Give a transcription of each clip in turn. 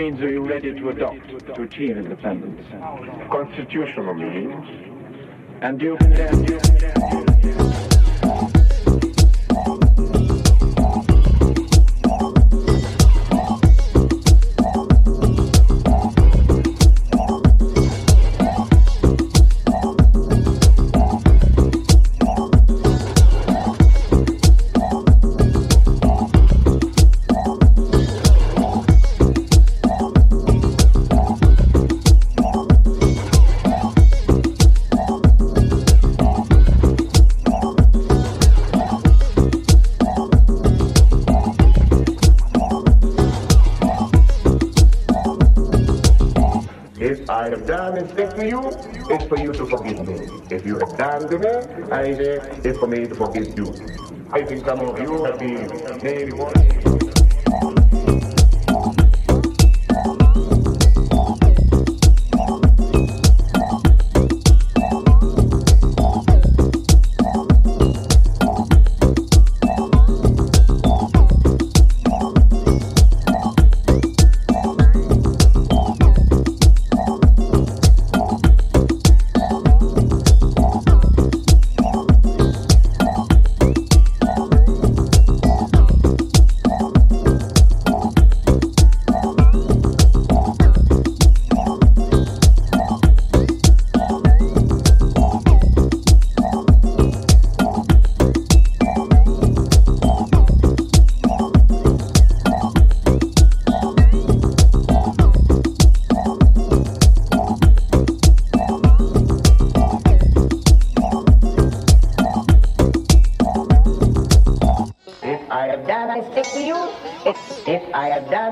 Means are you ready to adopt to achieve independence? Constitutional means. And do you condemn? For me to forgive you. I think some of you have been maybe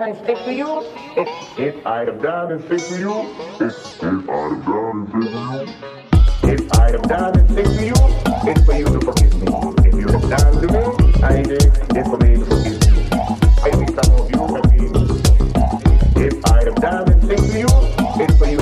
And stick to you, if, if I have done and stick to you, if, if I have done and stick to you, if I have done and stick to you, it's for you to forgive me. If you have done to me, I say it's for me to forgive you. I think some of you have been. If I have done and stick to you, it's for you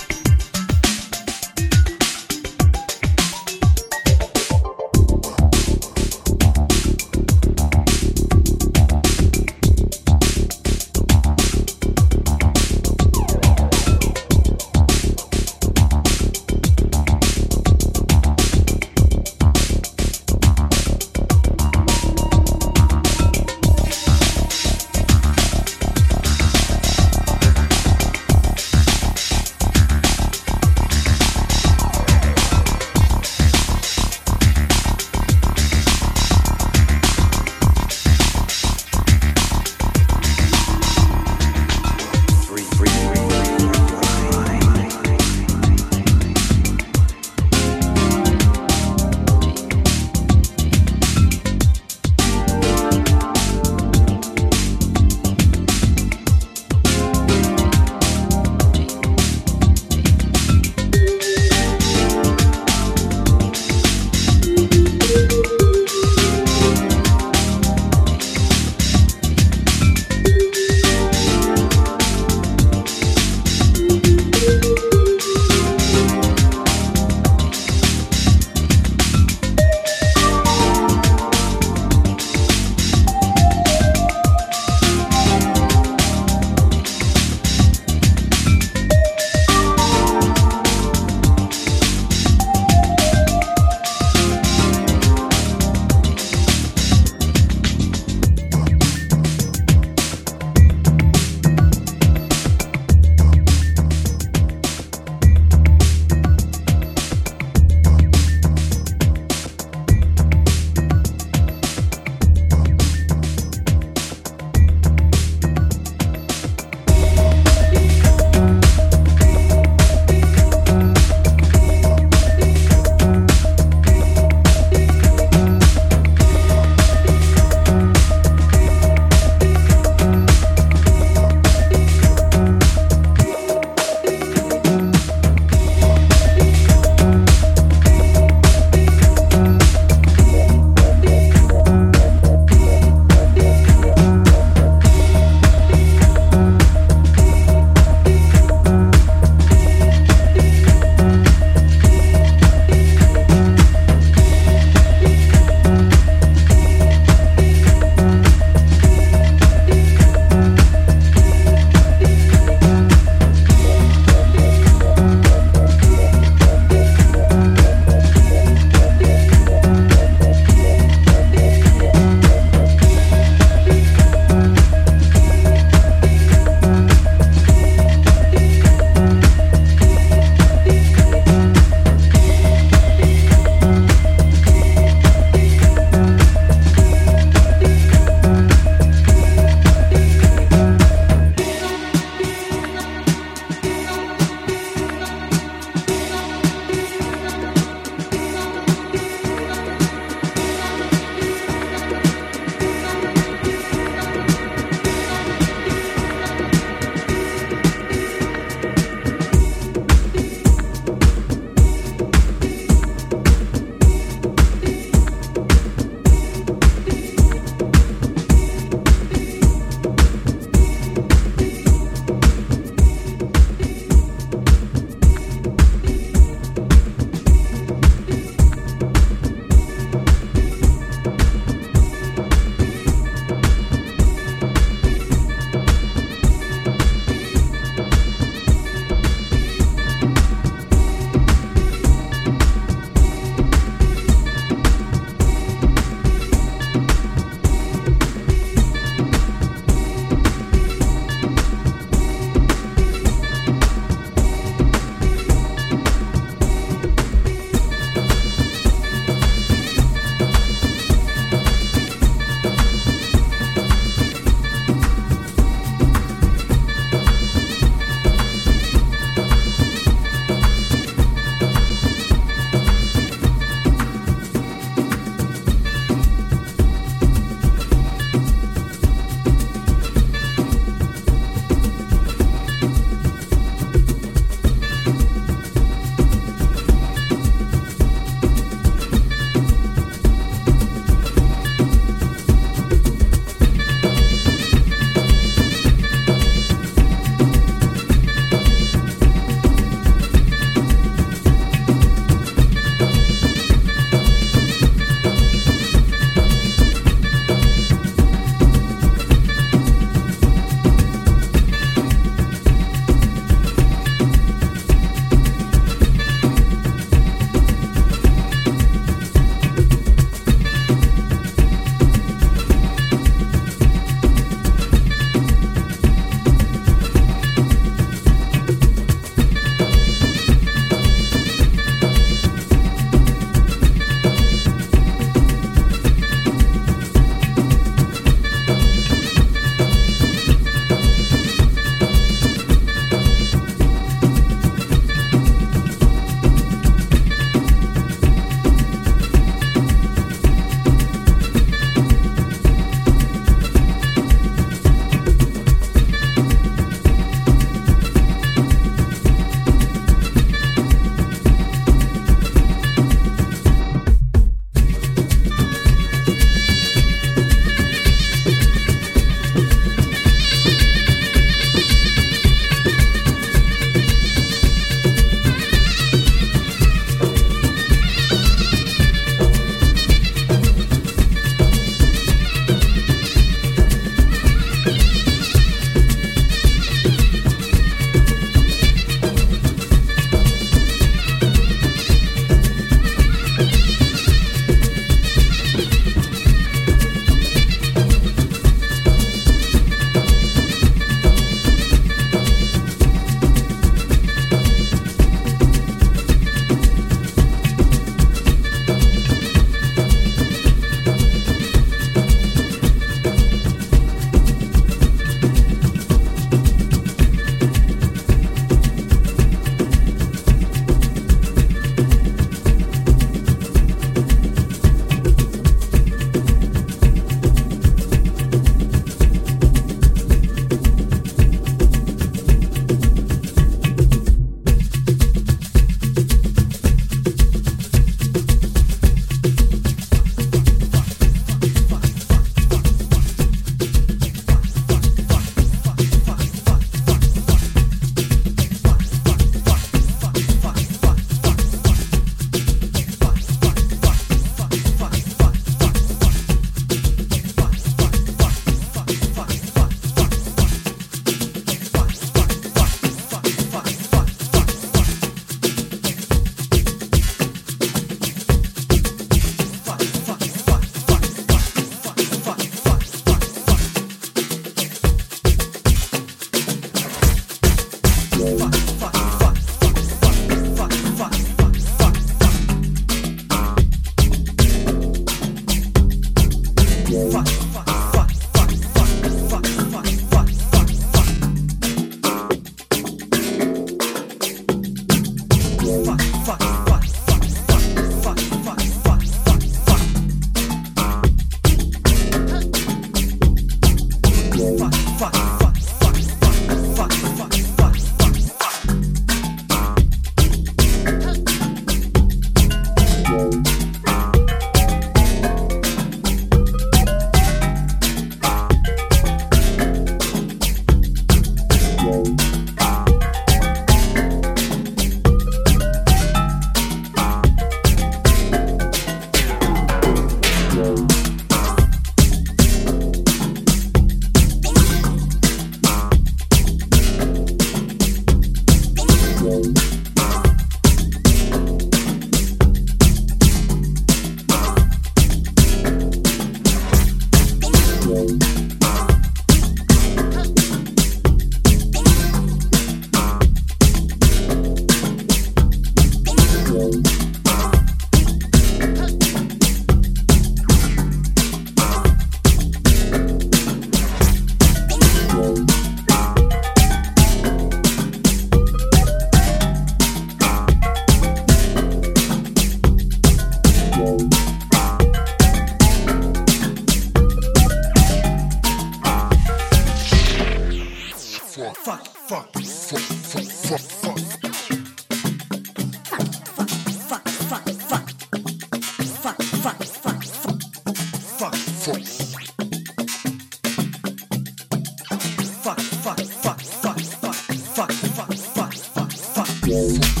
Yes.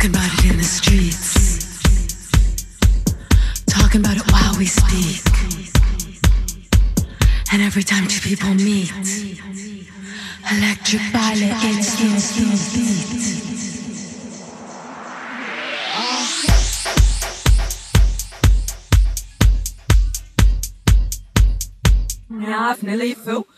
Talking about it in the streets. Talking about it while we speak. And every time two people meet, electric violet. I've nearly felt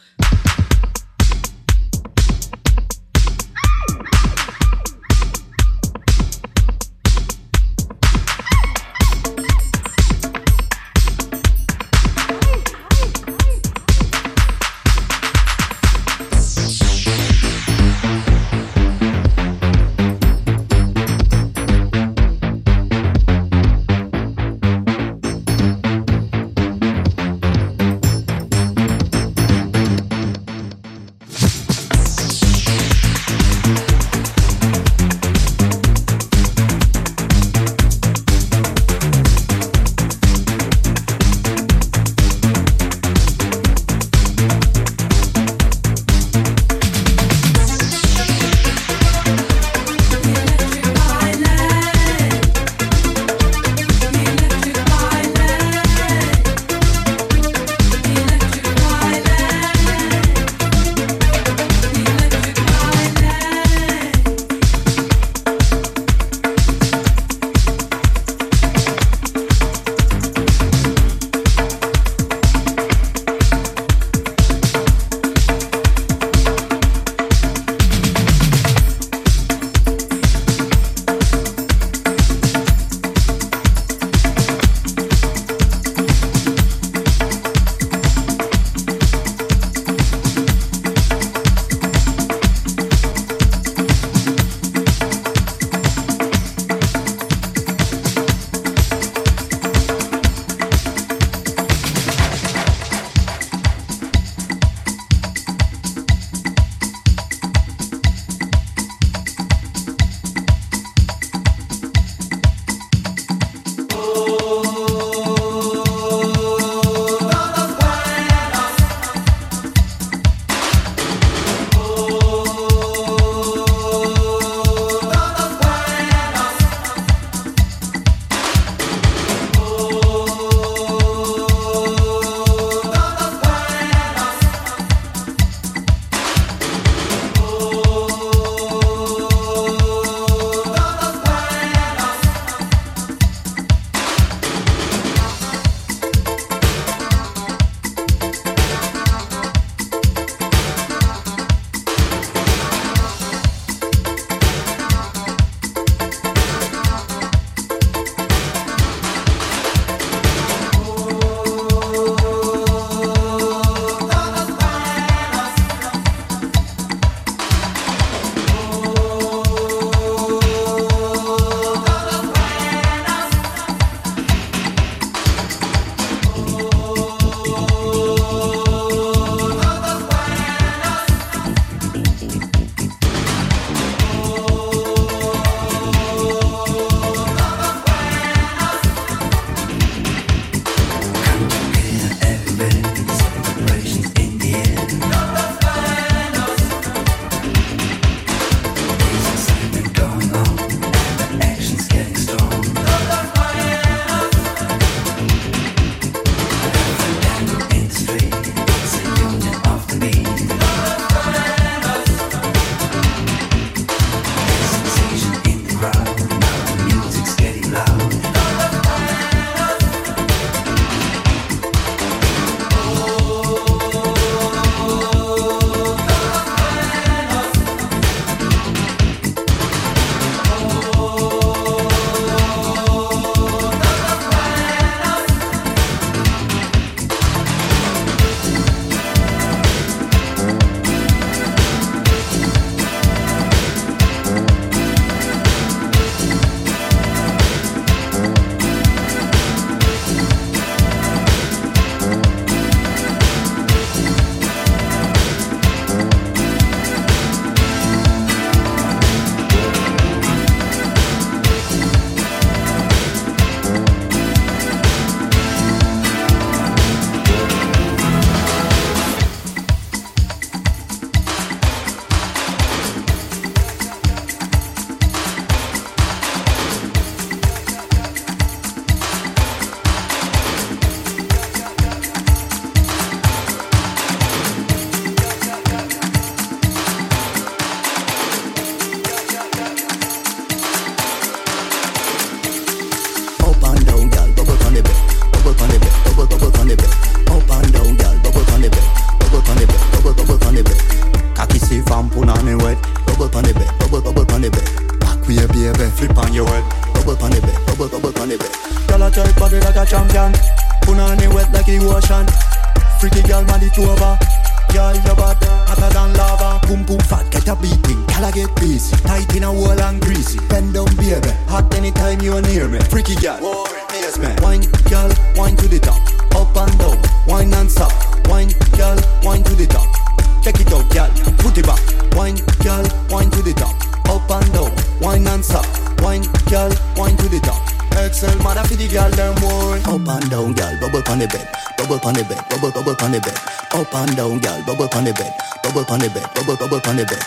on the bed, bubble, bubble on the bed. Up and down, girl, bubble on the bed. Bubble on the bed, bubble, bubble on the bed.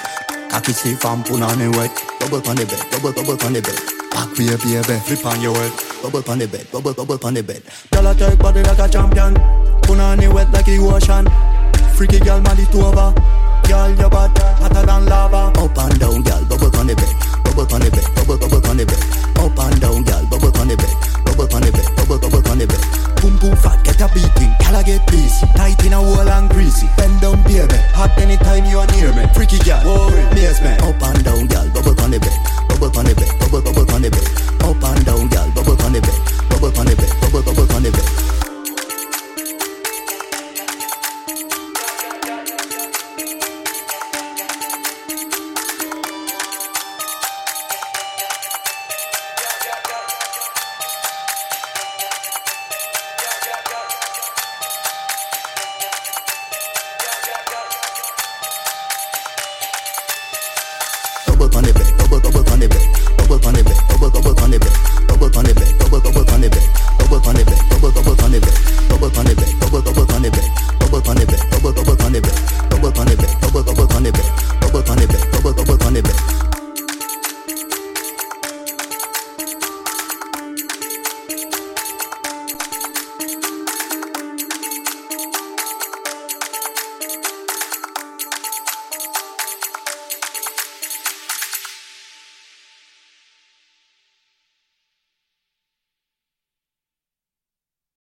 Cocky stiff and put on the wet. Bubble on the bed, bubble, bubble on the bed. Back baby, baby, flip on your head. Bubble on the bed, bubble, bubble on the bed. Girl, I take body like a champion. Put on the wet like the ocean. Freaky girl, man, it over. Girl, your bad, hotter than lava. Up and down, girl, bubble on the bed. Bubble on the bed, bubble, bubble on the bed. Up and down, girl, bubble on the bed. Bubble on the bed, bubble, bubble on the bed. Boom, boom, fat, get a beating. Girl, I get busy. Tight in a wall and greasy. Bend down, baby. Hot anytime you are near me. Freaky girl, whoa, yes, man. Up and down, girl, bubble on the bed. Bubble on the bed, bubble, bubble on the bed. Up and down, girl, bubble on the bed. Bubble on the bed, bubble, bubble on the bed.